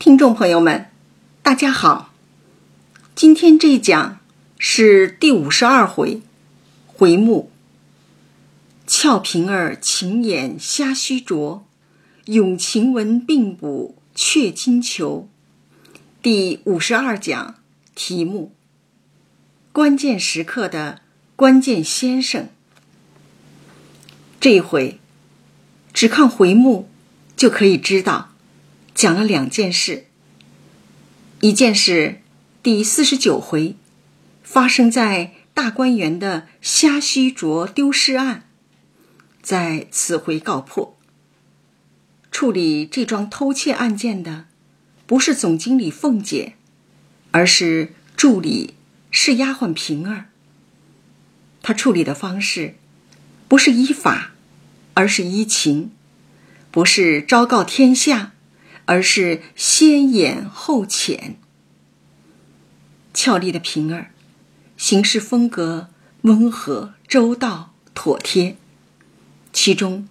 听众朋友们，大家好。今天这一讲是第五十二回，回目“俏平儿情眼瞎须着，咏晴雯并补却金裘”。第五十二讲题目：关键时刻的关键先生。这一回只看回目就可以知道。讲了两件事，一件事，第四十九回，发生在大观园的虾须镯丢失案，在此回告破。处理这桩偷窃案件的，不是总经理凤姐，而是助理是丫鬟平儿。他处理的方式，不是依法，而是依情，不是昭告天下。而是先严后浅。俏丽的平儿，行事风格温和周到妥帖，其中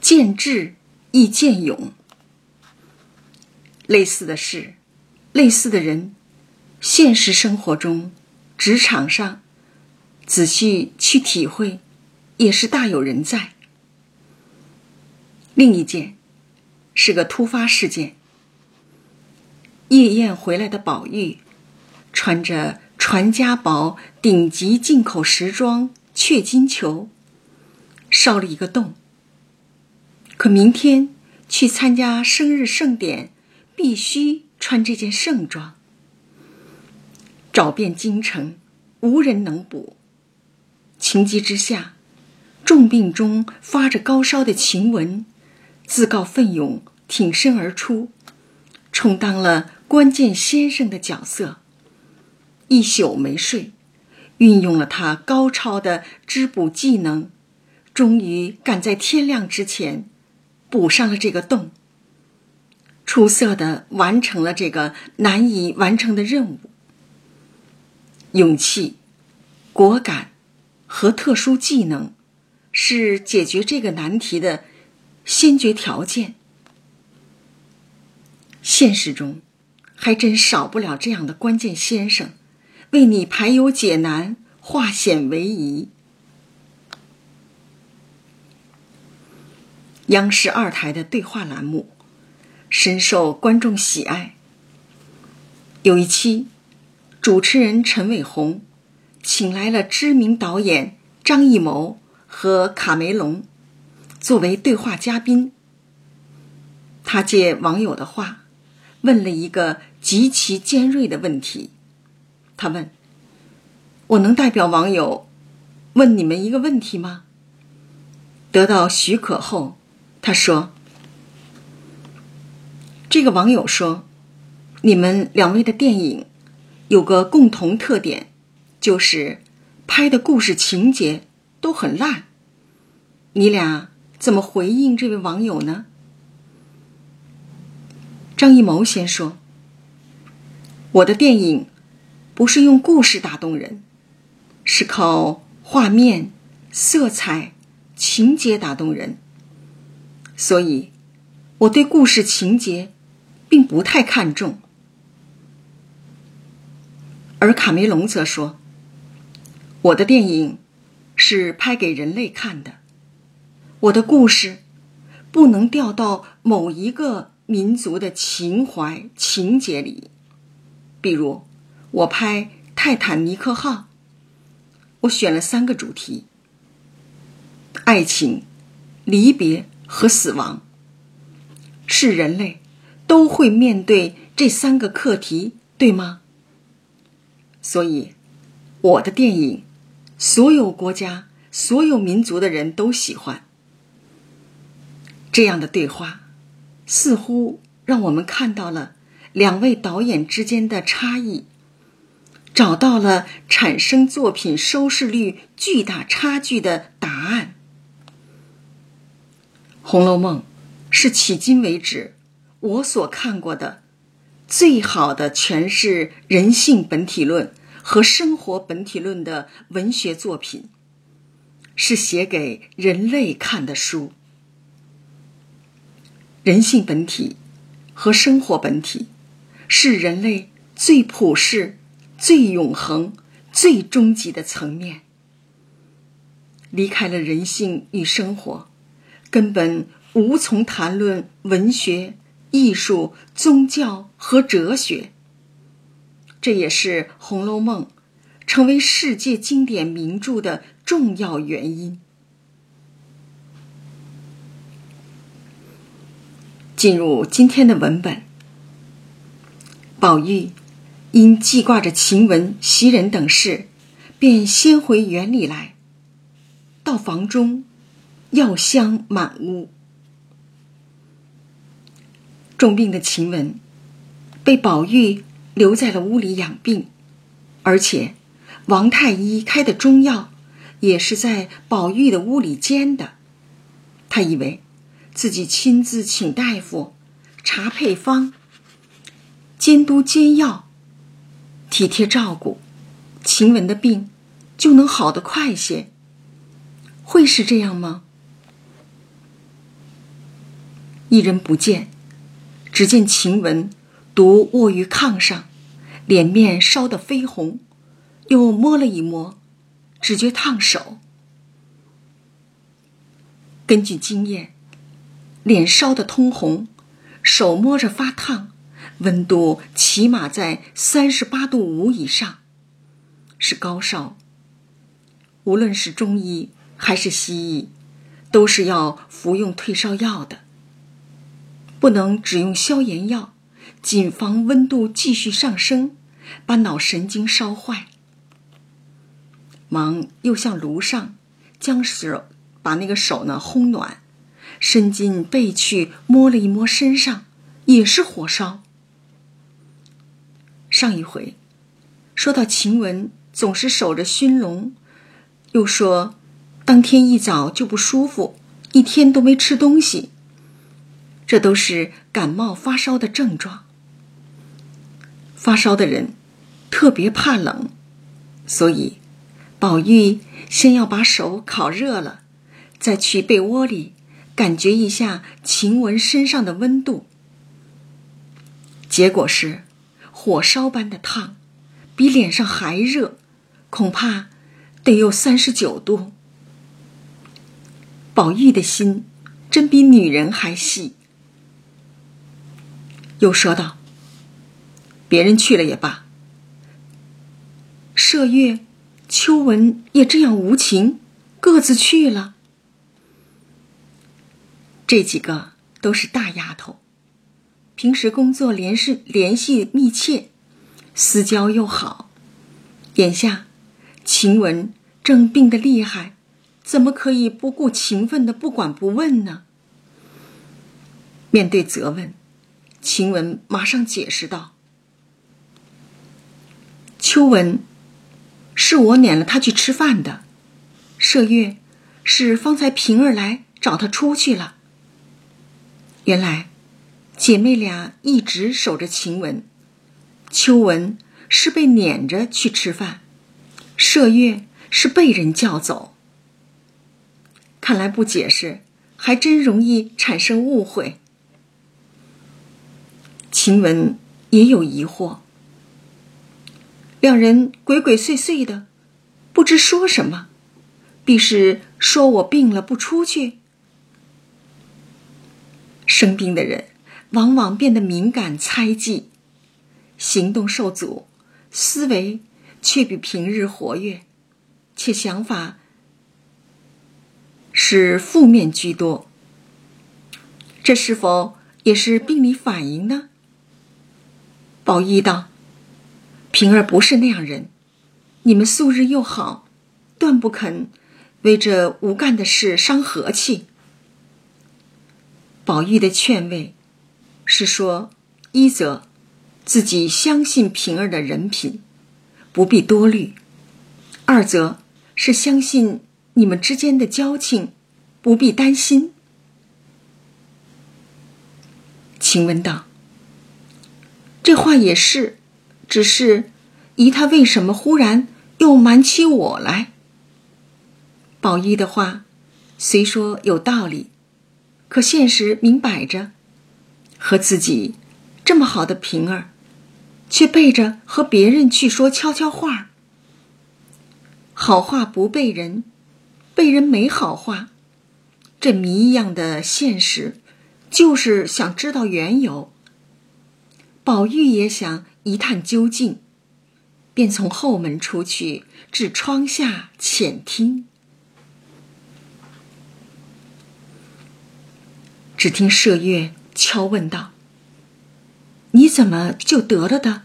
见智亦见勇。类似的事，类似的人，现实生活中、职场上，仔细去体会，也是大有人在。另一件，是个突发事件。夜宴回来的宝玉，穿着传家宝顶级进口时装雀金裘，烧了一个洞。可明天去参加生日盛典，必须穿这件盛装。找遍京城，无人能补。情急之下，重病中发着高烧的晴雯，自告奋勇挺身而出，充当了。关键先生的角色，一宿没睡，运用了他高超的织补技能，终于赶在天亮之前补上了这个洞。出色的完成了这个难以完成的任务。勇气、果敢和特殊技能，是解决这个难题的先决条件。现实中。还真少不了这样的关键先生，为你排忧解难、化险为夷。央视二台的对话栏目深受观众喜爱。有一期，主持人陈伟鸿请来了知名导演张艺谋和卡梅隆作为对话嘉宾，他借网友的话。问了一个极其尖锐的问题，他问：“我能代表网友问你们一个问题吗？”得到许可后，他说：“这个网友说，你们两位的电影有个共同特点，就是拍的故事情节都很烂。你俩怎么回应这位网友呢？”张艺谋先说：“我的电影不是用故事打动人，是靠画面、色彩、情节打动人。所以，我对故事情节并不太看重。”而卡梅隆则说：“我的电影是拍给人类看的，我的故事不能掉到某一个。”民族的情怀情节里，比如我拍《泰坦尼克号》，我选了三个主题：爱情、离别和死亡。是人类都会面对这三个课题，对吗？所以，我的电影，所有国家、所有民族的人都喜欢这样的对话。似乎让我们看到了两位导演之间的差异，找到了产生作品收视率巨大差距的答案。《红楼梦》是迄今为止我所看过的最好的诠释人性本体论和生活本体论的文学作品，是写给人类看的书。人性本体和生活本体是人类最普世、最永恒、最终极的层面。离开了人性与生活，根本无从谈论文学、艺术、宗教和哲学。这也是《红楼梦》成为世界经典名著的重要原因。进入今天的文本，宝玉因记挂着晴雯袭人等事，便先回园里来。到房中，药香满屋。重病的晴雯被宝玉留在了屋里养病，而且王太医开的中药也是在宝玉的屋里煎的。他以为。自己亲自请大夫查配方、监督煎药、体贴照顾，晴雯的病就能好得快些。会是这样吗？一人不见，只见晴雯独卧于炕上，脸面烧得绯红，又摸了一摸，只觉烫手。根据经验。脸烧得通红，手摸着发烫，温度起码在三十八度五以上，是高烧。无论是中医还是西医，都是要服用退烧药的，不能只用消炎药，谨防温度继续上升，把脑神经烧坏。忙又向炉上将手把那个手呢烘暖。伸进背去摸了一摸身上，也是火烧。上一回说到晴雯总是守着熏笼，又说当天一早就不舒服，一天都没吃东西。这都是感冒发烧的症状。发烧的人特别怕冷，所以宝玉先要把手烤热了，再去被窝里。感觉一下晴雯身上的温度，结果是火烧般的烫，比脸上还热，恐怕得有三十九度。宝玉的心真比女人还细，又说道：“别人去了也罢，麝月、秋纹也这样无情，各自去了。”这几个都是大丫头，平时工作联系联系密切，私交又好。眼下晴雯正病得厉害，怎么可以不顾情分的不管不问呢？面对责问，晴雯马上解释道：“秋纹是我撵了他去吃饭的，麝月是方才平儿来找他出去了。”原来，姐妹俩一直守着晴雯。秋雯是被撵着去吃饭，麝月是被人叫走。看来不解释，还真容易产生误会。晴雯也有疑惑，两人鬼鬼祟祟的，不知说什么，必是说我病了不出去。生病的人往往变得敏感猜忌，行动受阻，思维却比平日活跃，且想法是负面居多。这是否也是病理反应呢？宝玉道：“平儿不是那样人，你们素日又好，断不肯为这无干的事伤和气。”宝玉的劝慰，是说：一则自己相信平儿的人品，不必多虑；二则是相信你们之间的交情，不必担心。晴雯道：“这话也是，只是姨她为什么忽然又瞒起我来？”宝玉的话虽说有道理。可现实明摆着，和自己这么好的平儿，却背着和别人去说悄悄话。好话不背人，背人没好话。这谜一样的现实，就是想知道缘由。宝玉也想一探究竟，便从后门出去，至窗下浅听。只听麝月悄问道：“你怎么就得了的？”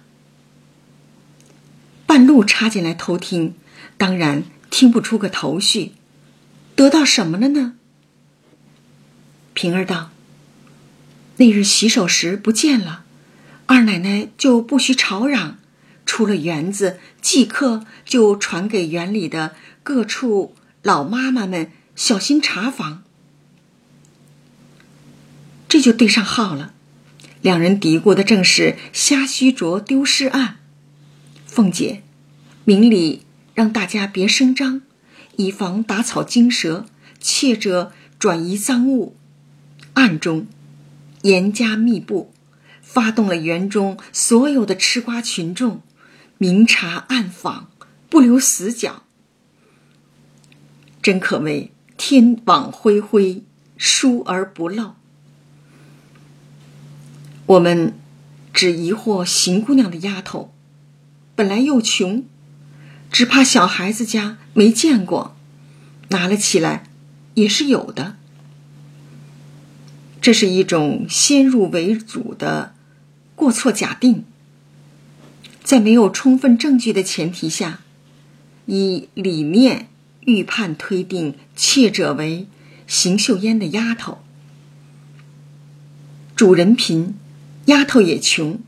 半路插进来偷听，当然听不出个头绪。得到什么了呢？平儿道：“那日洗手时不见了，二奶奶就不许吵嚷，出了园子，即刻就传给园里的各处老妈妈们小心查访。这就对上号了。两人嘀咕的正是瞎虚着丢失案。凤姐，明里让大家别声张，以防打草惊蛇，窃者转移赃物。”暗中，严加密布，发动了园中所有的吃瓜群众，明察暗访，不留死角。真可谓天网恢恢，疏而不漏。我们只疑惑邢姑娘的丫头，本来又穷，只怕小孩子家没见过，拿了起来也是有的。这是一种先入为主的过错假定，在没有充分证据的前提下，以理念预判推定窃者为邢岫烟的丫头。主人贫，丫头也穷，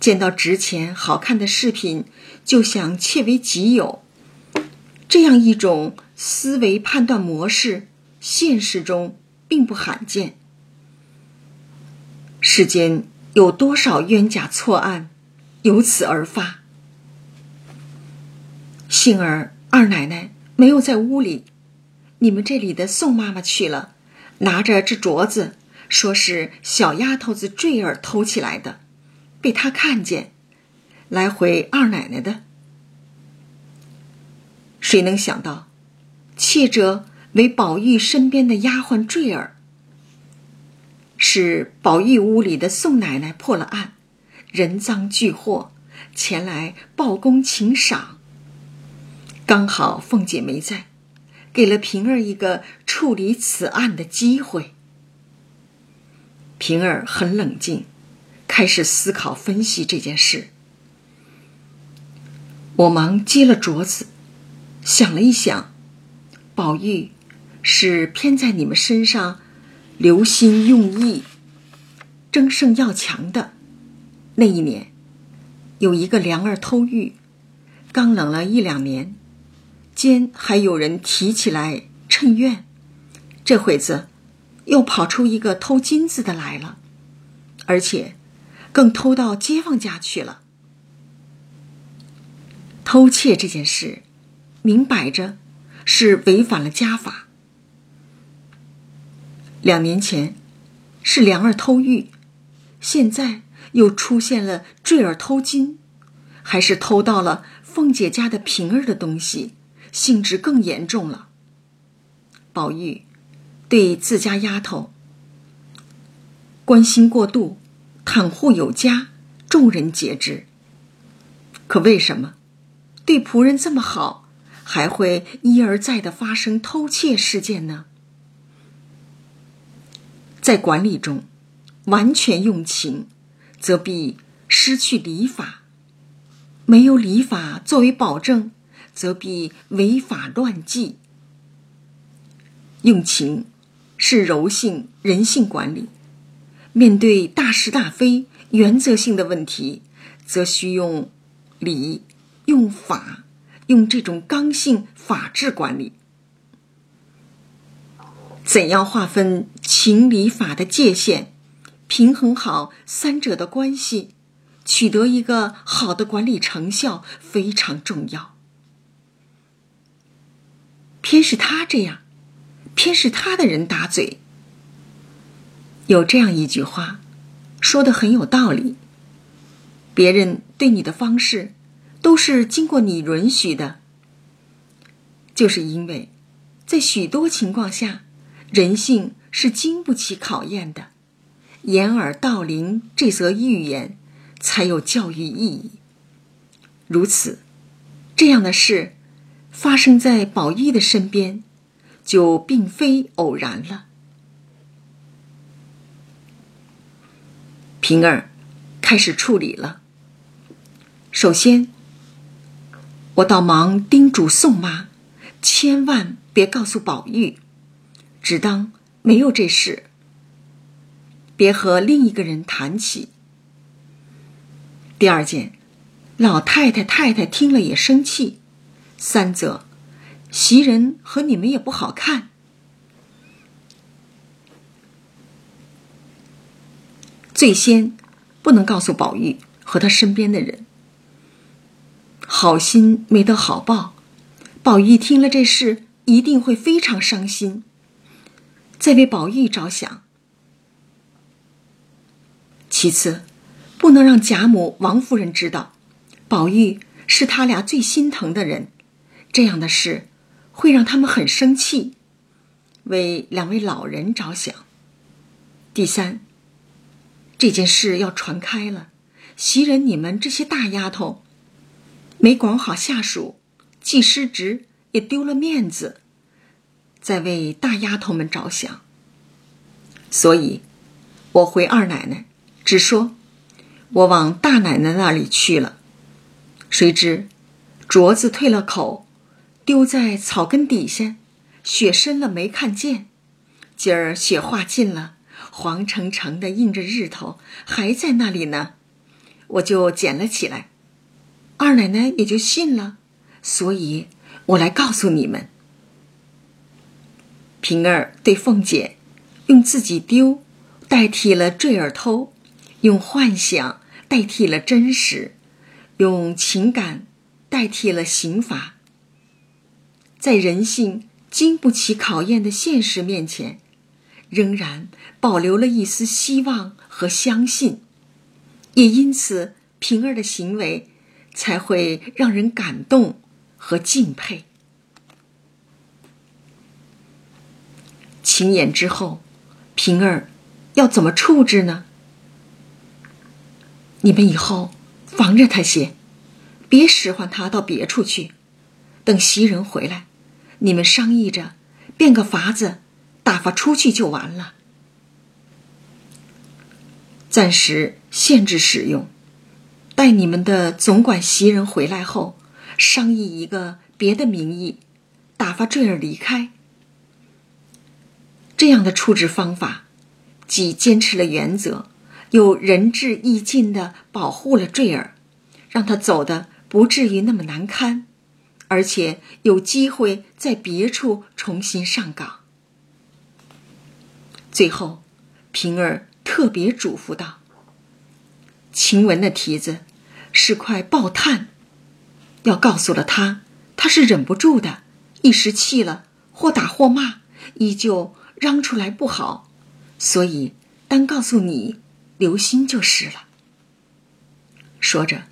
见到值钱好看的饰品就想窃为己有，这样一种思维判断模式，现实中。并不罕见。世间有多少冤假错案，由此而发？幸而二奶奶没有在屋里，你们这里的宋妈妈去了，拿着这镯子，说是小丫头子坠儿偷起来的，被她看见，来回二奶奶的。谁能想到，窃者？为宝玉身边的丫鬟坠儿，是宝玉屋里的宋奶奶破了案，人赃俱获，前来报功请赏。刚好凤姐没在，给了平儿一个处理此案的机会。平儿很冷静，开始思考分析这件事。我忙接了镯子，想了一想，宝玉。是偏在你们身上，留心用意，争胜要强的。那一年，有一个梁儿偷玉，刚冷了一两年，间还有人提起来趁怨。这会子，又跑出一个偷金子的来了，而且，更偷到街坊家去了。偷窃这件事，明摆着是违反了家法。两年前是梁儿偷玉，现在又出现了坠儿偷金，还是偷到了凤姐家的平儿的东西，性质更严重了。宝玉对自家丫头关心过度，袒护有加，众人皆知。可为什么对仆人这么好，还会一而再的发生偷窃事件呢？在管理中，完全用情，则必失去礼法；没有礼法作为保证，则必违法乱纪。用情是柔性人性管理，面对大是大非、原则性的问题，则需用礼、用法、用这种刚性法治管理。怎样划分情理法的界限，平衡好三者的关系，取得一个好的管理成效非常重要。偏是他这样，偏是他的人打嘴。有这样一句话，说的很有道理：别人对你的方式都是经过你允许的，就是因为，在许多情况下，人性是经不起考验的。掩耳盗铃这则寓言才有教育意义。如此，这样的事发生在宝玉的身边，就并非偶然了。平儿开始处理了。首先，我倒忙叮嘱宋妈，千万别告诉宝玉，只当没有这事。别和另一个人谈起。第二件，老太太、太太听了也生气。三则，袭人和你们也不好看。最先，不能告诉宝玉和他身边的人。好心没得好报，宝玉听了这事一定会非常伤心。再为宝玉着想。其次，不能让贾母、王夫人知道，宝玉是他俩最心疼的人，这样的事会让他们很生气。为两位老人着想。第三，这件事要传开了，袭人你们这些大丫头，没管好下属，既失职也丢了面子，在为大丫头们着想。所以，我回二奶奶。只说，我往大奶奶那里去了，谁知镯子退了口，丢在草根底下，雪深了没看见。今儿雪化尽了，黄澄澄的映着日头，还在那里呢，我就捡了起来。二奶奶也就信了，所以我来告诉你们。平儿对凤姐，用自己丢代替了坠儿偷。用幻想代替了真实，用情感代替了刑罚。在人性经不起考验的现实面前，仍然保留了一丝希望和相信，也因此平儿的行为才会让人感动和敬佩。晴眼之后，平儿要怎么处置呢？你们以后防着他些，别使唤他到别处去。等袭人回来，你们商议着，变个法子，打发出去就完了。暂时限制使用，待你们的总管袭人回来后，商议一个别的名义，打发坠儿离开。这样的处置方法，既坚持了原则。又仁至义尽的保护了坠儿，让他走的不至于那么难堪，而且有机会在别处重新上岗。最后，平儿特别嘱咐道：“晴雯的蹄子是块爆炭，要告诉了他，他是忍不住的，一时气了，或打或骂，依旧嚷出来不好，所以单告诉你。”留心就是了。说着，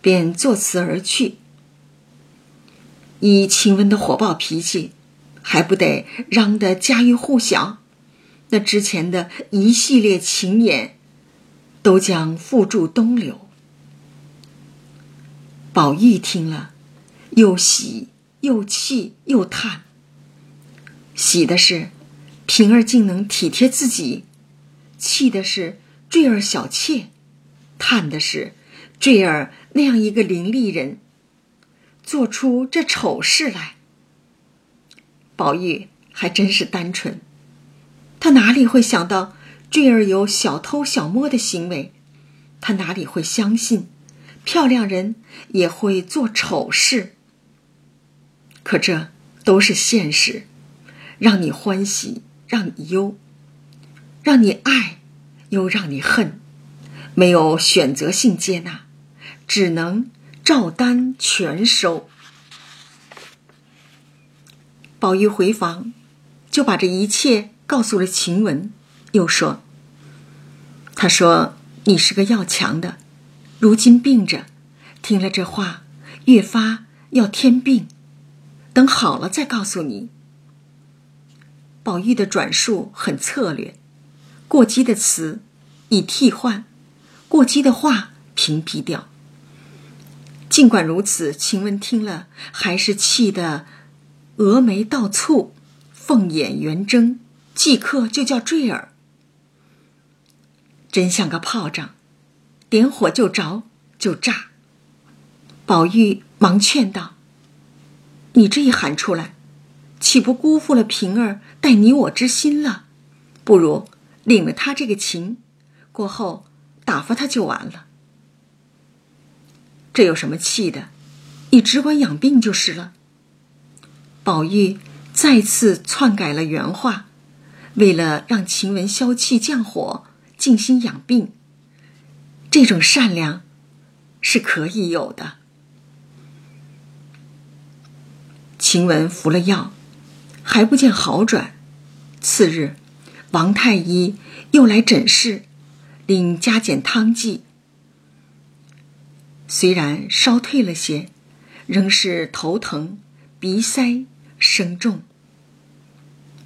便作辞而去。以晴雯的火爆脾气，还不得嚷得家喻户晓？那之前的一系列情言，都将付诸东流。宝玉听了，又喜又气又叹。喜的是，平儿竟能体贴自己；气的是。坠儿小妾，叹的是，坠儿那样一个伶俐人，做出这丑事来。宝玉还真是单纯，他哪里会想到坠儿有小偷小摸的行为？他哪里会相信漂亮人也会做丑事？可这都是现实，让你欢喜，让你忧，让你爱。又让你恨，没有选择性接纳，只能照单全收。宝玉回房，就把这一切告诉了晴雯，又说：“他说你是个要强的，如今病着，听了这话，越发要添病。等好了再告诉你。宝玉的转述很策略，过激的词以替换，过激的话屏蔽掉。尽管如此，晴雯听了还是气得峨眉倒蹙，凤眼圆睁，即刻就叫坠儿。真像个炮仗，点火就着就炸。宝玉忙劝道：“你这一喊出来，岂不辜负了平儿待你我之心了？不如领了他这个情，过后打发他就完了。这有什么气的？你只管养病就是了。”宝玉再次篡改了原话，为了让晴雯消气降火。静心养病，这种善良是可以有的。晴雯服了药，还不见好转。次日，王太医又来诊视，令加减汤剂。虽然烧退了些，仍是头疼、鼻塞、声重。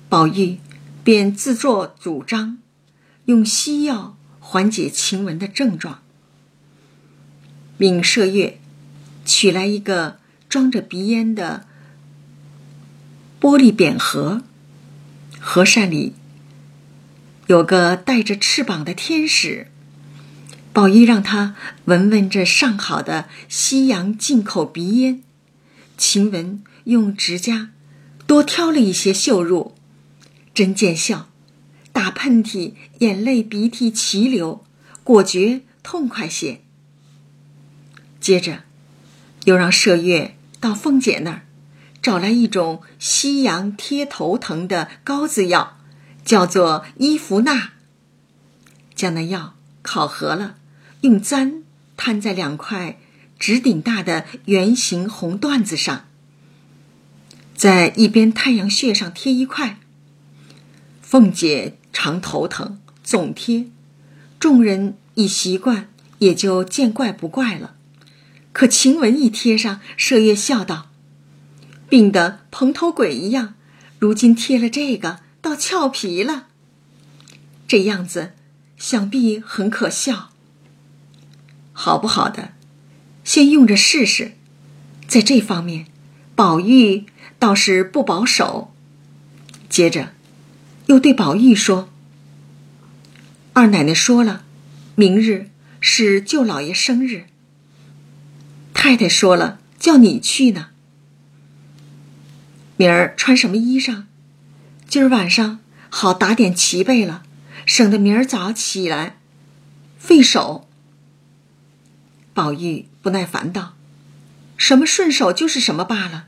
宝玉便自作主张。用西药缓解晴雯的症状。命麝月取来一个装着鼻烟的玻璃扁盒，盒扇里有个带着翅膀的天使。宝玉让他闻闻这上好的西洋进口鼻烟。晴雯用指甲多挑了一些嗅入，真见效。打喷嚏，眼泪鼻涕齐流，果觉痛快些。接着，又让麝月到凤姐那儿，找来一种西洋贴头疼的膏子药，叫做伊芙娜。将那药烤合了，用簪摊在两块指顶大的圆形红缎子上，在一边太阳穴上贴一块。凤姐。常头疼，总贴，众人已习惯，也就见怪不怪了。可晴雯一贴上，麝月笑道：“病得蓬头鬼一样，如今贴了这个，倒俏皮了。这样子，想必很可笑。好不好的，先用着试试。在这方面，宝玉倒是不保守。接着。”又对宝玉说：“二奶奶说了，明日是舅老爷生日。太太说了，叫你去呢。明儿穿什么衣裳？今儿晚上好打点齐备了，省得明儿早起来费手。”宝玉不耐烦道：“什么顺手就是什么罢了，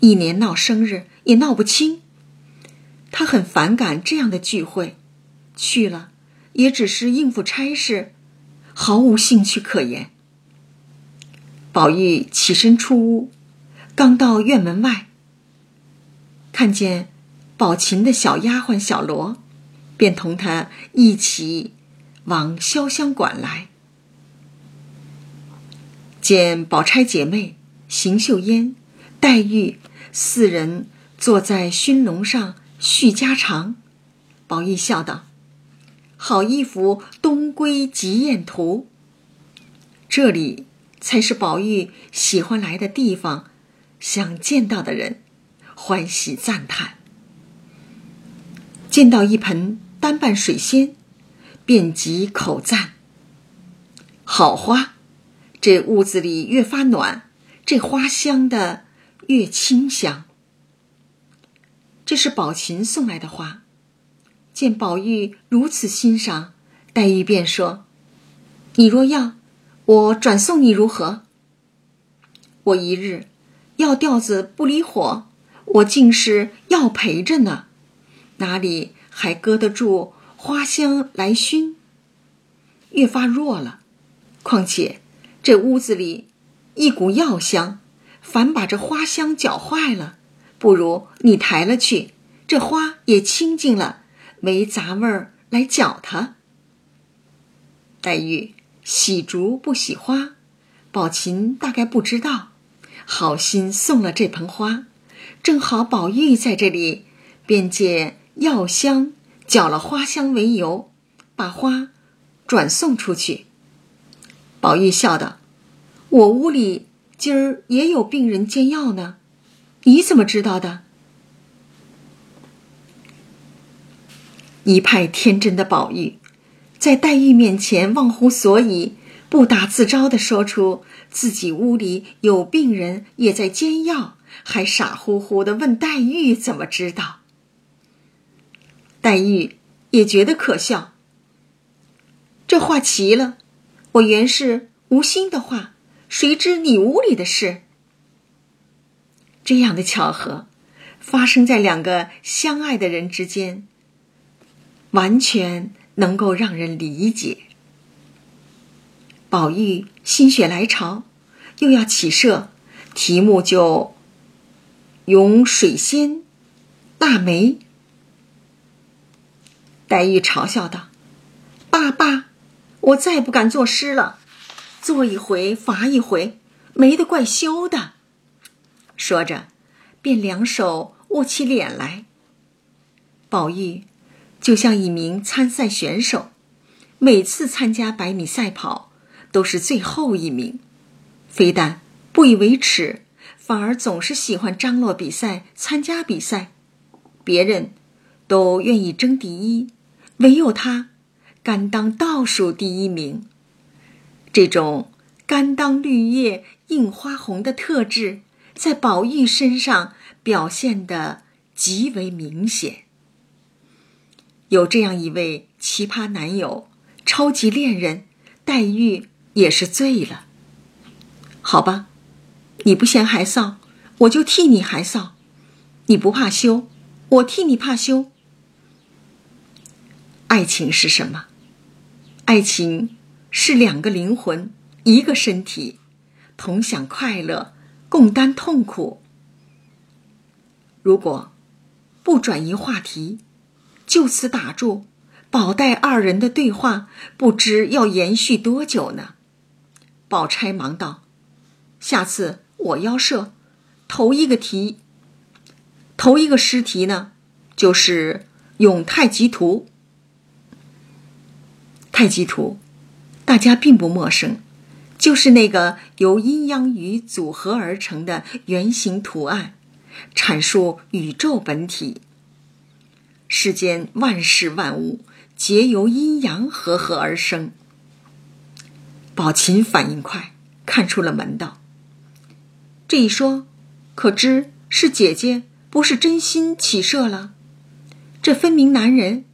一年闹生日也闹不清。”他很反感这样的聚会，去了也只是应付差事，毫无兴趣可言。宝玉起身出屋，刚到院门外，看见宝琴的小丫鬟小罗，便同他一起往潇湘馆来。见宝钗姐妹、邢岫烟、黛玉四人坐在熏笼上。叙家常，宝玉笑道：“好一幅东归集宴图。这里才是宝玉喜欢来的地方，想见到的人，欢喜赞叹。见到一盆单瓣水仙，便即口赞：好花！这屋子里越发暖，这花香的越清香。”这是宝琴送来的花，见宝玉如此欣赏，黛玉便说：“你若要，我转送你如何？我一日要调子不离火，我竟是要陪着呢，哪里还搁得住花香来熏？越发弱了。况且这屋子里一股药香，反把这花香搅坏了。”不如你抬了去，这花也清净了，没杂味儿来搅它。黛玉喜竹不喜花，宝琴大概不知道，好心送了这盆花，正好宝玉在这里，便借药香搅了花香为由，把花转送出去。宝玉笑道：“我屋里今儿也有病人煎药呢，你怎么知道的？”一派天真的宝玉，在黛玉面前忘乎所以，不打自招的说出自己屋里有病人也在煎药，还傻乎乎的问黛玉怎么知道。黛玉也觉得可笑。这话奇了，我原是无心的话，谁知你屋里的事？这样的巧合，发生在两个相爱的人之间。完全能够让人理解。宝玉心血来潮，又要起社，题目就咏水仙、腊梅。黛玉嘲笑道：“爸爸，我再不敢作诗了，做一回罚一回，没得怪羞的。”说着，便两手握起脸来。宝玉。就像一名参赛选手，每次参加百米赛跑都是最后一名，非但不以为耻，反而总是喜欢张罗比赛、参加比赛。别人都愿意争第一，唯有他甘当倒数第一名。这种甘当绿叶映花红的特质，在宝玉身上表现得极为明显。有这样一位奇葩男友、超级恋人，黛玉也是醉了。好吧，你不嫌害臊，我就替你害臊；你不怕羞，我替你怕羞。爱情是什么？爱情是两个灵魂，一个身体，同享快乐，共担痛苦。如果不转移话题。就此打住，宝黛二人的对话不知要延续多久呢。宝钗忙道：“下次我要设头一个题，头一个诗题呢，就是咏太极图。太极图，大家并不陌生，就是那个由阴阳鱼组合而成的圆形图案，阐述宇宙本体。”世间万事万物皆由阴阳和合而生。宝琴反应快，看出了门道。这一说，可知是姐姐不是真心起射了？这分明男人，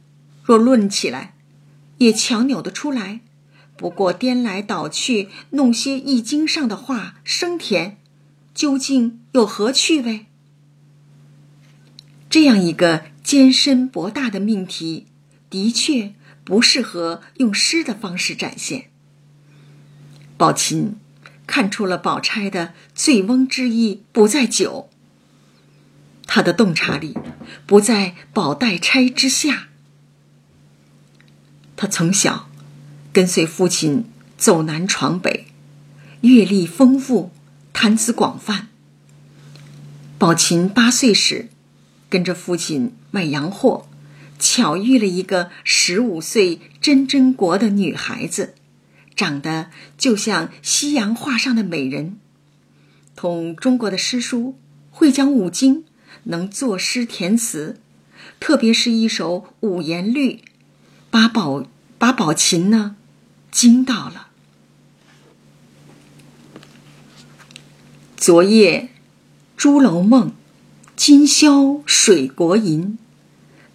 若论起来，也强扭得出来。不过颠来倒去，弄些易经上的话生甜，究竟有何趣味？这样一个。艰深博大的命题，的确不适合用诗的方式展现。宝琴看出了宝钗的醉翁之意不在酒，他的洞察力不在宝黛钗之下。他从小跟随父亲走南闯北，阅历丰富，谈资广泛。宝琴八岁时。跟着父亲卖洋货，巧遇了一个十五岁真真国的女孩子，长得就像西洋画上的美人，通中国的诗书，会讲五经，能作诗填词，特别是一首五言律，把宝把宝琴呢惊到了。昨夜，朱楼梦。今宵水国吟，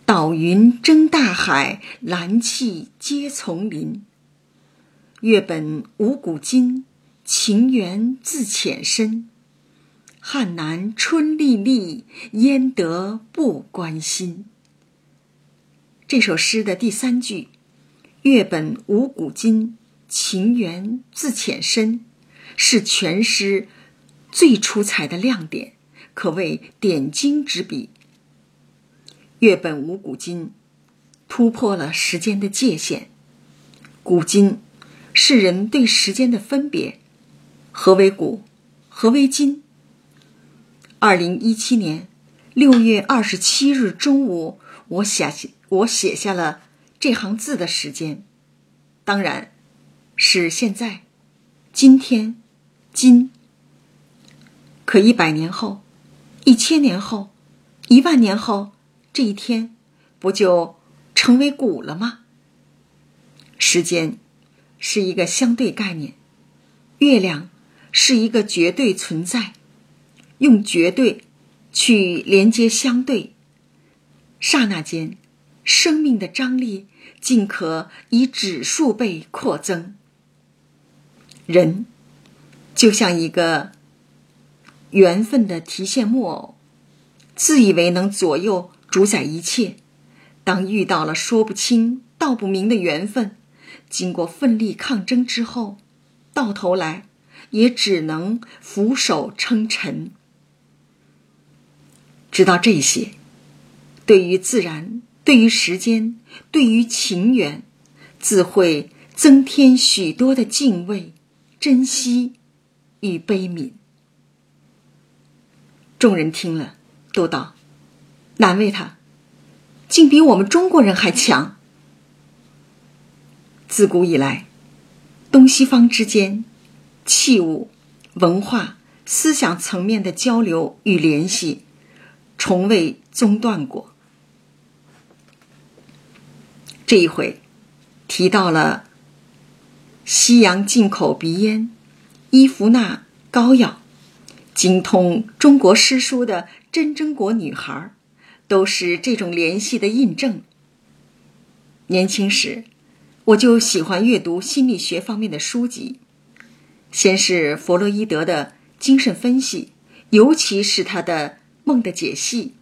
岛云争大海，蓝气接丛林。月本无古今，情缘自浅深。汉南春历历，焉得不关心？这首诗的第三句“月本无古今，情缘自浅深”是全诗最出彩的亮点。可谓点睛之笔。月本无古今，突破了时间的界限。古今世人对时间的分别：何为古，何为今？二零一七年六月二十七日中午，我写我写下了这行字的时间，当然是现在，今天，今。可一百年后，一千年后，一万年后，这一天，不就成为古了吗？时间是一个相对概念，月亮是一个绝对存在，用绝对去连接相对，刹那间，生命的张力尽可以指数倍扩增。人就像一个。缘分的提线木偶，自以为能左右主宰一切，当遇到了说不清道不明的缘分，经过奋力抗争之后，到头来也只能俯首称臣。知道这些，对于自然，对于时间，对于情缘，自会增添许多的敬畏、珍惜与悲悯。众人听了，都道：“难为他，竟比我们中国人还强。”自古以来，东西方之间器物、文化、思想层面的交流与联系，从未中断过。这一回，提到了西洋进口鼻烟、伊芙娜膏药。精通中国诗书的真真国女孩，都是这种联系的印证。年轻时，我就喜欢阅读心理学方面的书籍，先是弗洛伊德的精神分析，尤其是他的梦的解析；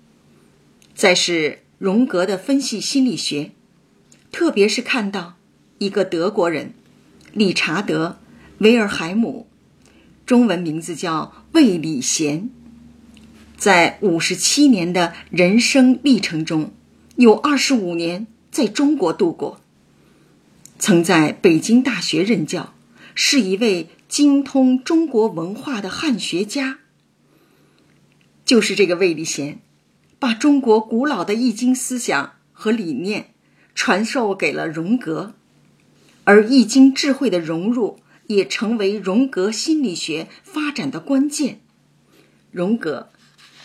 再是荣格的分析心理学，特别是看到一个德国人理查德·维尔海姆。中文名字叫魏礼贤，在五十七年的人生历程中，有二十五年在中国度过。曾在北京大学任教，是一位精通中国文化的汉学家。就是这个魏礼贤，把中国古老的易经思想和理念传授给了荣格，而易经智慧的融入。也成为荣格心理学发展的关键。荣格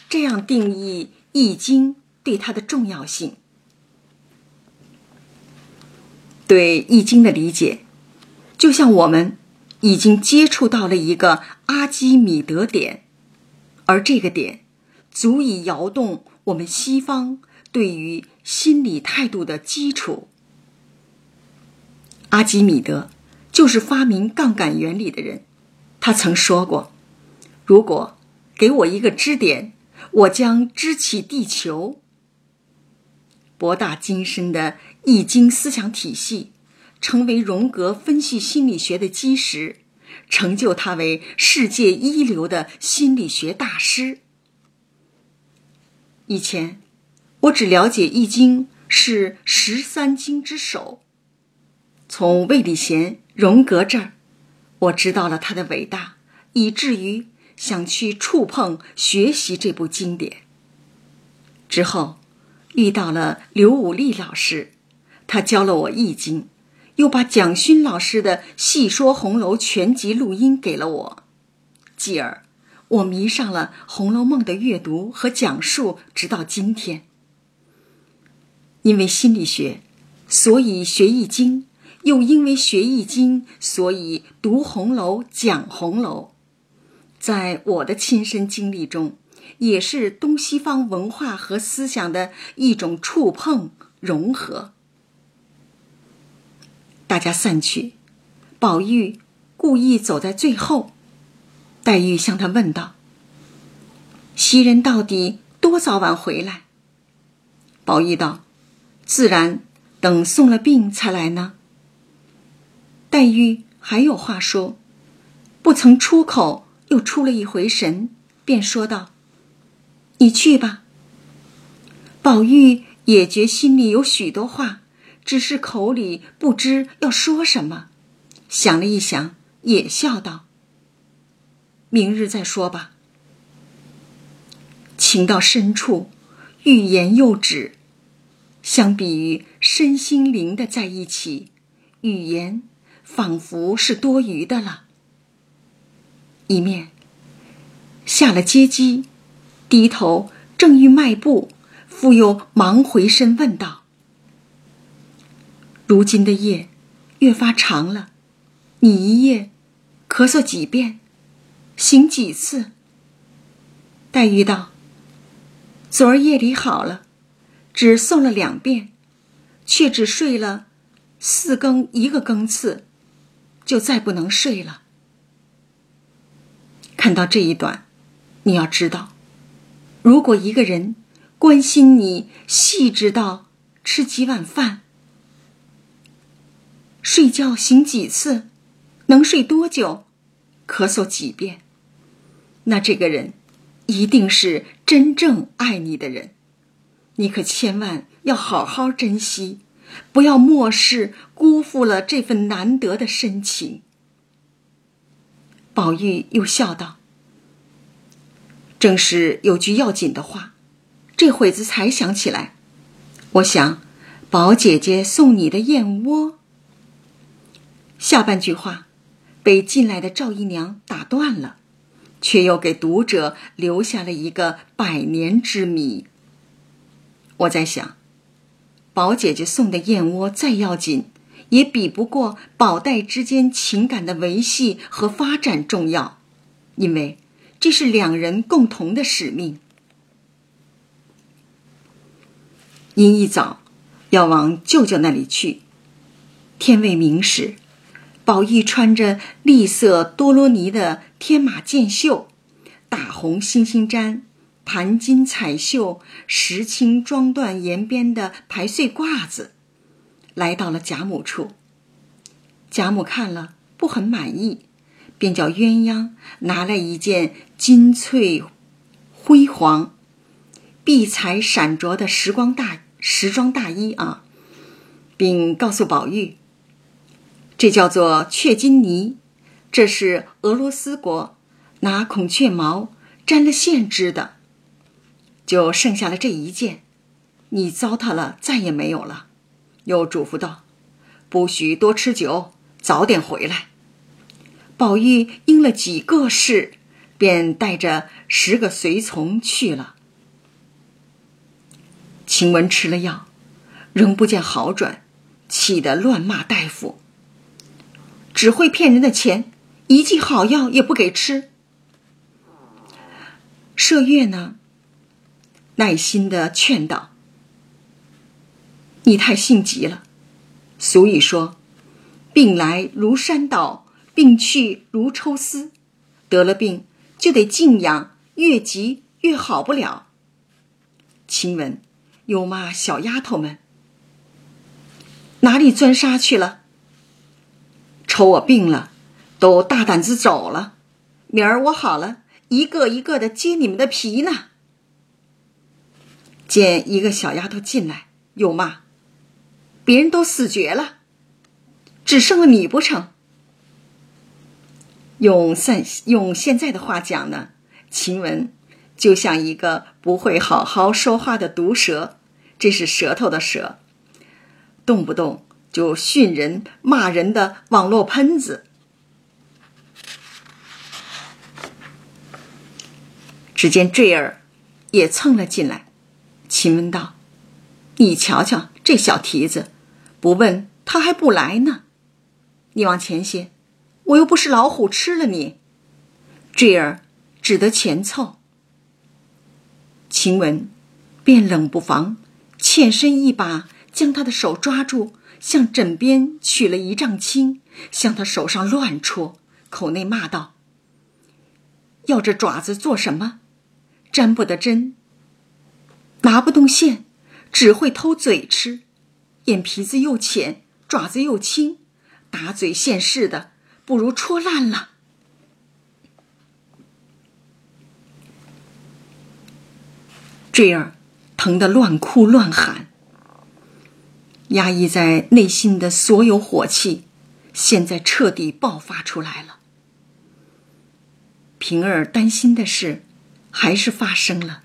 这样定义《易经》对他的重要性：对《易经》的理解，就像我们已经接触到了一个阿基米德点，而这个点足以摇动我们西方对于心理态度的基础。阿基米德。就是发明杠杆原理的人，他曾说过：“如果给我一个支点，我将支起地球。”博大精深的易经思想体系，成为荣格分析心理学的基石，成就他为世界一流的心理学大师。以前，我只了解易经是十三经之首。从魏礼贤、荣格这儿，我知道了他的伟大，以至于想去触碰、学习这部经典。之后，遇到了刘武力老师，他教了我《易经》，又把蒋勋老师的《细说红楼》全集录音给了我，继而我迷上了《红楼梦》的阅读和讲述，直到今天。因为心理学，所以学《易经》。又因为学易经，所以读红楼、讲红楼。在我的亲身经历中，也是东西方文化和思想的一种触碰融合。大家散去，宝玉故意走在最后。黛玉向他问道：“袭人到底多早晚回来？”宝玉道：“自然等送了病才来呢。”黛玉还有话说，不曾出口，又出了一回神，便说道：“你去吧。”宝玉也觉心里有许多话，只是口里不知要说什么，想了一想，也笑道：“明日再说吧。”情到深处，欲言又止。相比于身心灵的在一起，语言仿佛是多余的了。一面下了街机，低头正欲迈步，复又忙回身问道：“如今的夜越发长了，你一夜咳嗽几遍，醒几次？”黛玉道。昨儿夜里好了，只送了两遍，却只睡了四更一个更次，就再不能睡了。看到这一段，你要知道，如果一个人关心你，细致到吃几碗饭、睡觉醒几次、能睡多久、咳嗽几遍，那这个人。一定是真正爱你的人，你可千万要好好珍惜，不要漠视、辜负了这份难得的深情。宝玉又笑道：“正是有句要紧的话，这会子才想起来。我想，宝姐姐送你的燕窝。”下半句话被进来的赵姨娘打断了。却又给读者留下了一个百年之谜。我在想，宝姐姐送的燕窝再要紧，也比不过宝黛之间情感的维系和发展重要，因为这是两人共同的使命。因一早要往舅舅那里去，天未明时。宝玉穿着栗色多罗尼的天马箭袖，大红星星毡、盘金彩绣、石青装缎沿边的排穗褂子，来到了贾母处。贾母看了不很满意，便叫鸳鸯拿来一件金翠辉煌、碧彩闪着的时光大时装大衣啊，并告诉宝玉。这叫做雀金呢，这是俄罗斯国拿孔雀毛沾了线织的，就剩下了这一件，你糟蹋了再也没有了。又嘱咐道：“不许多吃酒，早点回来。”宝玉应了几个是，便带着十个随从去了。晴雯吃了药，仍不见好转，气得乱骂大夫。只会骗人的钱，一剂好药也不给吃。麝月呢，耐心的劝道：“你太性急了。俗语说，病来如山倒，病去如抽丝。得了病就得静养，越急越好不了。”晴雯又骂小丫头们：“哪里钻沙去了？”瞅我病了，都大胆子走了。明儿我好了，一个一个的揭你们的皮呢。见一个小丫头进来，又骂：“别人都死绝了，只剩了你不成？”用现用现在的话讲呢，晴雯就像一个不会好好说话的毒蛇，这是舌头的舌，动不动。就训人、骂人的网络喷子。只见坠儿也蹭了进来，秦雯道：“你瞧瞧这小蹄子，不问他还不来呢。你往前些，我又不是老虎吃了你。”坠儿只得前凑。晴雯便冷不防欠身一把，将他的手抓住。向枕边取了一丈青，向他手上乱戳，口内骂道：“要这爪子做什么？沾不得针，拿不动线，只会偷嘴吃。眼皮子又浅，爪子又轻，打嘴现世的，不如戳烂了。”坠儿疼得乱哭乱喊。压抑在内心的所有火气，现在彻底爆发出来了。平儿担心的事，还是发生了。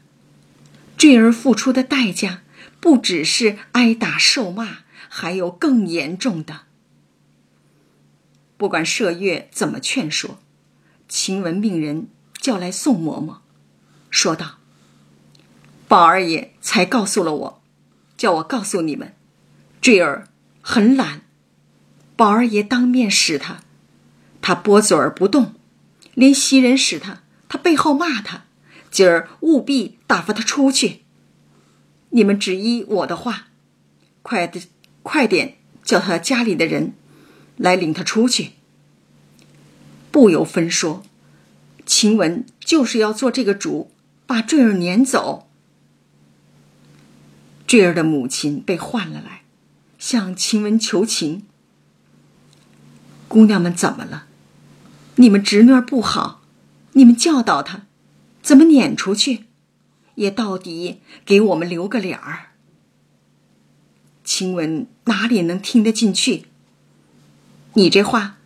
坠儿付出的代价，不只是挨打受骂，还有更严重的。不管麝月怎么劝说，晴雯命人叫来宋嬷嬷，说道：“宝二爷才告诉了我，叫我告诉你们，坠儿很懒。宝二爷当面使他，他拨嘴儿不动；连袭人使他，他背后骂他。今儿务必打发他出去。你们只依我的话，快的，快点叫他家里的人。”来领他出去，不由分说，晴雯就是要做这个主，把坠儿撵走。坠儿的母亲被唤了来，向晴雯求情：“姑娘们怎么了？你们侄女儿不好，你们教导她，怎么撵出去？也到底给我们留个脸儿。”晴雯哪里能听得进去？你这话，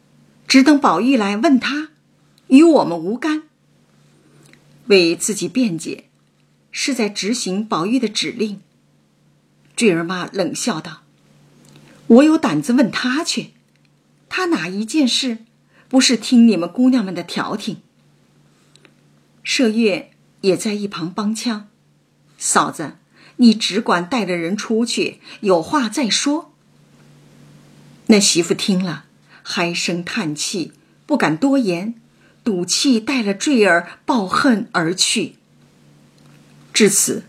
只等宝玉来问他，与我们无干。为自己辩解，是在执行宝玉的指令。坠儿妈冷笑道：“我有胆子问他去，他哪一件事不是听你们姑娘们的调停？”麝月也在一旁帮腔：“嫂子，你只管带着人出去，有话再说。”那媳妇听了。唉声叹气，不敢多言，赌气带了坠儿抱恨而去。至此，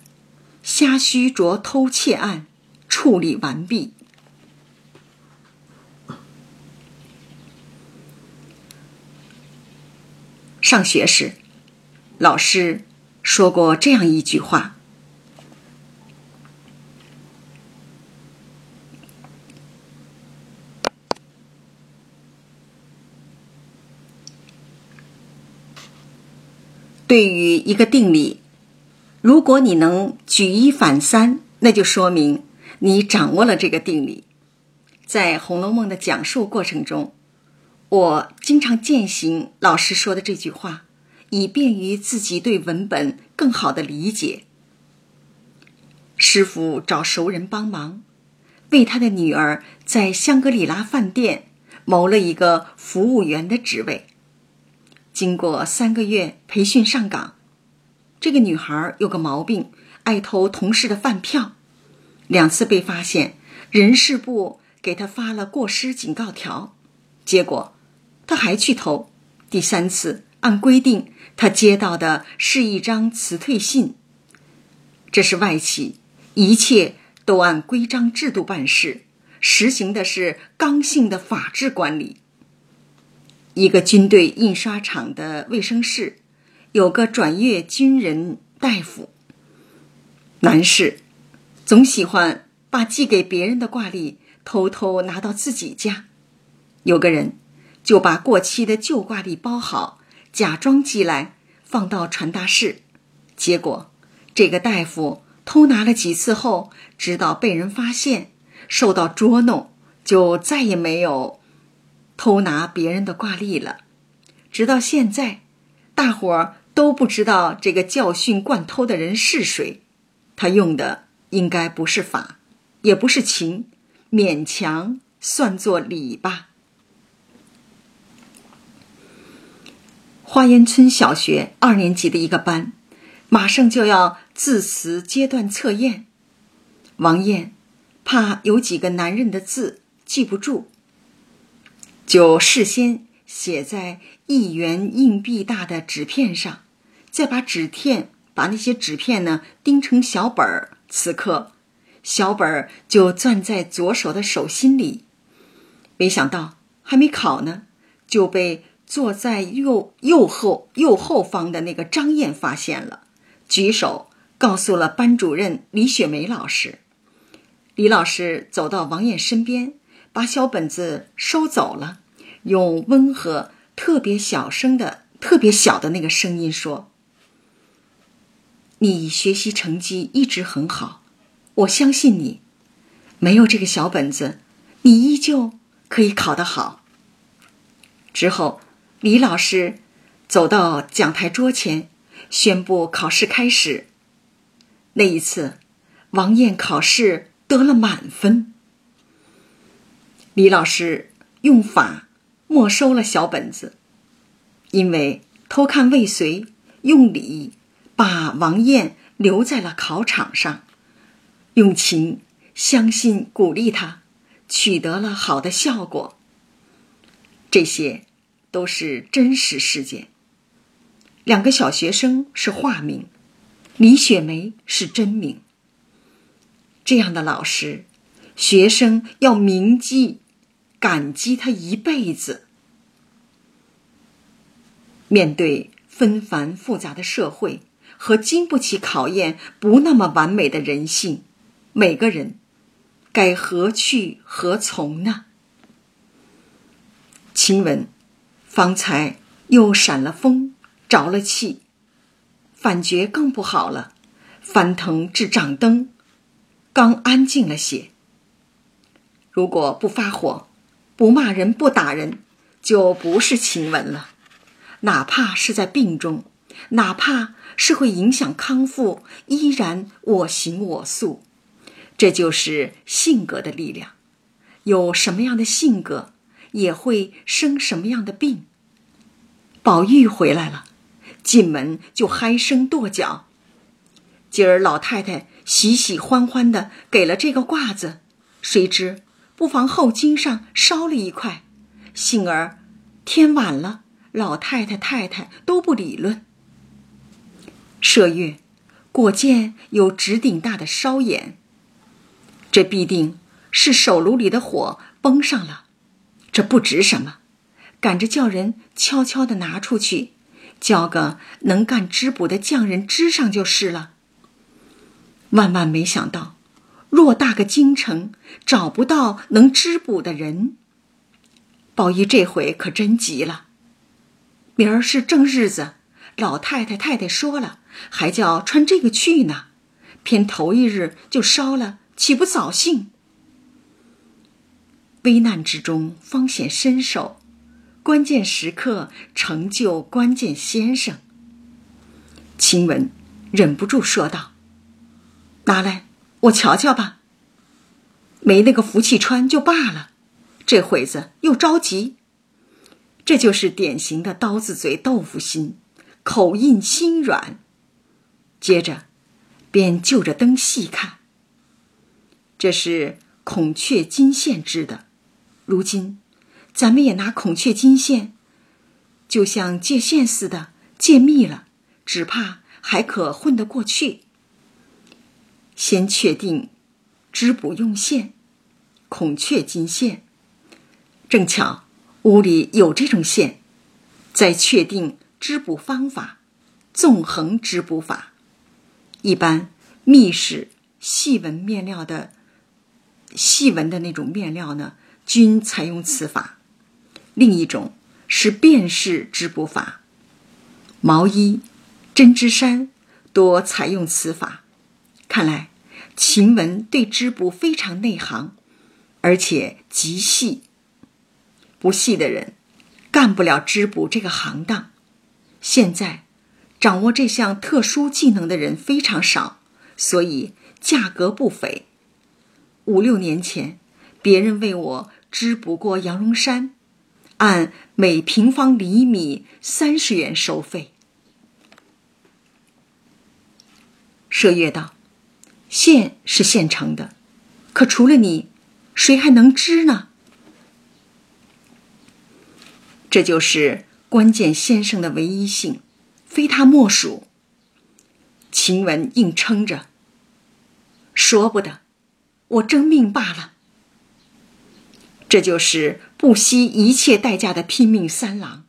虾须着偷窃案处理完毕。上学时，老师说过这样一句话。对于一个定理，如果你能举一反三，那就说明你掌握了这个定理。在《红楼梦》的讲述过程中，我经常践行老师说的这句话，以便于自己对文本更好的理解。师傅找熟人帮忙，为他的女儿在香格里拉饭店谋了一个服务员的职位。经过三个月培训上岗，这个女孩有个毛病，爱偷同事的饭票，两次被发现，人事部给她发了过失警告条，结果她还去偷。第三次，按规定，他接到的是一张辞退信。这是外企，一切都按规章制度办事，实行的是刚性的法治管理。一个军队印刷厂的卫生室，有个转业军人大夫。男士总喜欢把寄给别人的挂历偷偷拿到自己家。有个人就把过期的旧挂历包好，假装寄来放到传达室。结果，这个大夫偷拿了几次后，直到被人发现，受到捉弄，就再也没有。偷拿别人的挂历了，直到现在，大伙儿都不知道这个教训惯偷的人是谁。他用的应该不是法，也不是情，勉强算作礼吧。花园村小学二年级的一个班，马上就要字词阶段测验。王艳怕有几个男人的字记不住。就事先写在一元硬币大的纸片上，再把纸片把那些纸片呢钉成小本儿。此刻，小本儿就攥在左手的手心里。没想到还没考呢，就被坐在右右后右后方的那个张燕发现了，举手告诉了班主任李雪梅老师。李老师走到王燕身边。把小本子收走了，用温和、特别小声的、特别小的那个声音说：“你学习成绩一直很好，我相信你。没有这个小本子，你依旧可以考得好。”之后，李老师走到讲台桌前，宣布考试开始。那一次，王艳考试得了满分。李老师用法没收了小本子，因为偷看未遂，用礼把王艳留在了考场上，用情相信鼓励他，取得了好的效果。这些都是真实事件。两个小学生是化名。李雪梅是真名。这样的老师，学生要铭记、感激他一辈子。面对纷繁复杂的社会和经不起考验、不那么完美的人性，每个人该何去何从呢？晴雯方才又闪了风，着了气。反觉更不好了，翻腾至掌灯，刚安静了些。如果不发火，不骂人，不打人，就不是晴雯了。哪怕是在病中，哪怕是会影响康复，依然我行我素。这就是性格的力量。有什么样的性格，也会生什么样的病。宝玉回来了。进门就嗨声跺脚，今儿老太太喜喜欢欢的给了这个褂子，谁知不妨后襟上烧了一块，幸而天晚了，老太太太太都不理论。麝月果见有直顶大的烧眼，这必定是手炉里的火崩上了，这不值什么，赶着叫人悄悄的拿出去。叫个能干织补的匠人织上就是了。万万没想到，偌大个京城找不到能织补的人。宝玉这回可真急了。明儿是正日子，老太太太太说了，还叫穿这个去呢，偏头一日就烧了，岂不扫兴？危难之中方显身手。关键时刻成就关键先生。晴雯忍不住说道：“拿来，我瞧瞧吧。没那个福气穿就罢了，这会子又着急。这就是典型的刀子嘴豆腐心，口硬心软。接着，便就着灯细看。这是孔雀金线织的，如今。”咱们也拿孔雀金线，就像借线似的借密了，只怕还可混得过去。先确定织补用线，孔雀金线，正巧屋里有这种线，再确定织补方法，纵横织补法。一般密实细纹面料的细纹的那种面料呢，均采用此法。另一种是便式织补法，毛衣、针织衫多采用此法。看来晴雯对织补非常内行，而且极细。不细的人干不了织补这个行当。现在掌握这项特殊技能的人非常少，所以价格不菲。五六年前，别人为我织不过羊绒衫。按每平方厘米三十元收费。麝月道：“线是现成的，可除了你，谁还能织呢？”这就是关键先生的唯一性，非他莫属。晴雯硬撑着，说不得，我争命罢了。这就是不惜一切代价的拼命三郎。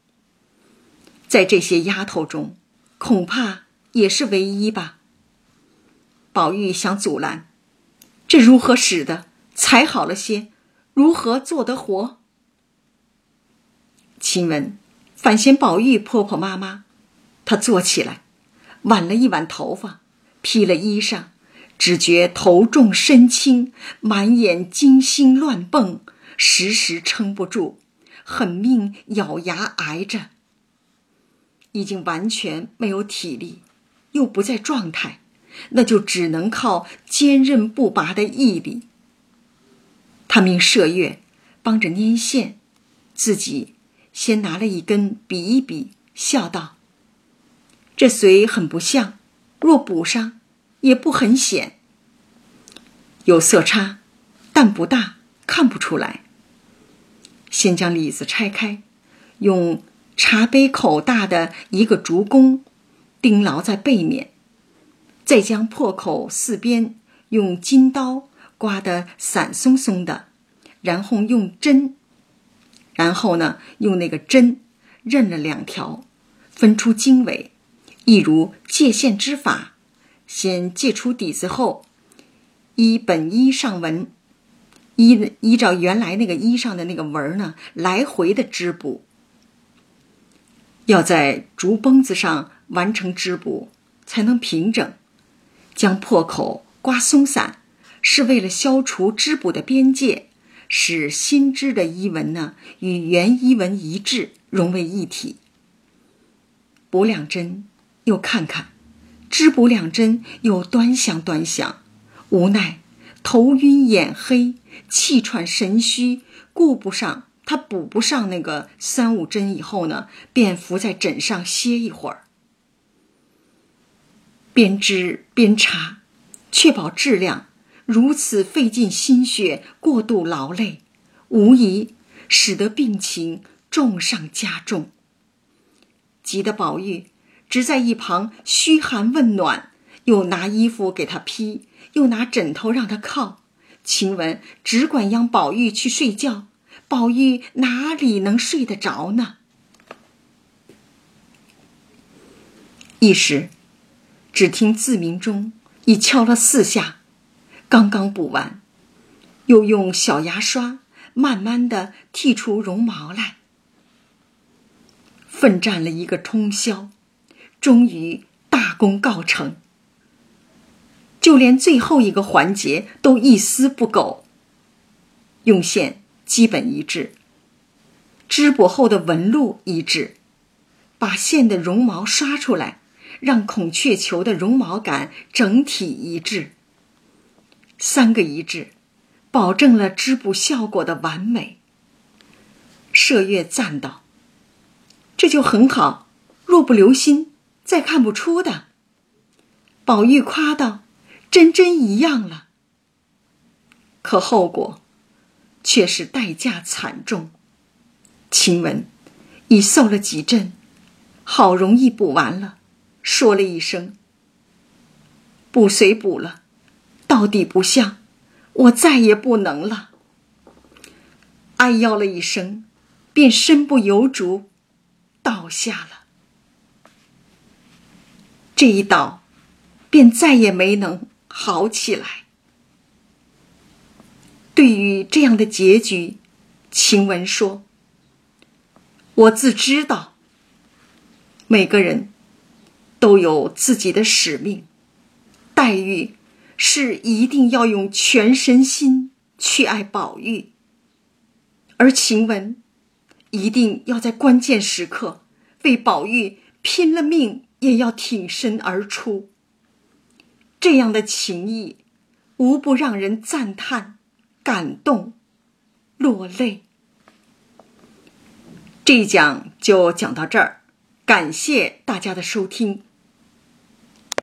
在这些丫头中，恐怕也是唯一吧。宝玉想阻拦，这如何使得才好了些？如何做得活？晴雯反嫌宝玉婆婆妈妈，她坐起来，挽了一挽头发，披了衣裳，只觉头重身轻，满眼金星乱蹦。时时撑不住，狠命咬牙挨着，已经完全没有体力，又不在状态，那就只能靠坚韧不拔的毅力。他命麝月帮着拈线，自己先拿了一根比一比，笑道：“这髓很不像，若补上，也不很显。有色差，但不大，看不出来。”先将李子拆开，用茶杯口大的一个竹弓钉牢在背面，再将破口四边用金刀刮得散松松的，然后用针，然后呢用那个针刃了两条，分出经纬，一如界线之法。先界出底子后，依本衣上文。依依照原来那个衣上的那个纹呢，来回的织补。要在竹绷子上完成织补，才能平整。将破口刮松散，是为了消除织补的边界，使新织的衣纹呢与原衣纹一致，融为一体。补两针，又看看，织补两针，又端详端详，无奈头晕眼黑。气喘神虚，顾不上他补不上那个三五针以后呢，便伏在枕上歇一会儿，边织边查，确保质量。如此费尽心血，过度劳累，无疑使得病情重上加重。急得宝玉只在一旁嘘寒问暖，又拿衣服给他披，又拿枕头让他靠。晴雯只管让宝玉去睡觉，宝玉哪里能睡得着呢？一时，只听自鸣钟已敲了四下，刚刚补完，又用小牙刷慢慢的剔出绒毛来，奋战了一个通宵，终于大功告成。就连最后一个环节都一丝不苟，用线基本一致，织补后的纹路一致，把线的绒毛刷出来，让孔雀球的绒毛感整体一致。三个一致，保证了织补效果的完美。麝月赞道：“这就很好，若不留心，再看不出的。”宝玉夸道。真真一样了，可后果却是代价惨重。晴雯已受了几针，好容易补完了，说了一声：“补虽补了，到底不像，我再也不能了。”哎呦了一声，便身不由主，倒下了。这一倒，便再也没能。好起来。对于这样的结局，晴雯说：“我自知道，每个人都有自己的使命。黛玉是一定要用全身心去爱宝玉，而晴雯一定要在关键时刻为宝玉拼了命，也要挺身而出。”这样的情谊，无不让人赞叹、感动、落泪。这一讲就讲到这儿，感谢大家的收听。